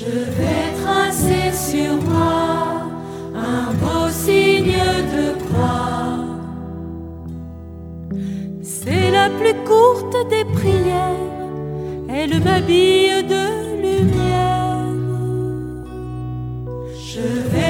Je vais tracer sur moi un beau signe de croix. C'est la plus courte des prières, elle m'habille de lumière. Je vais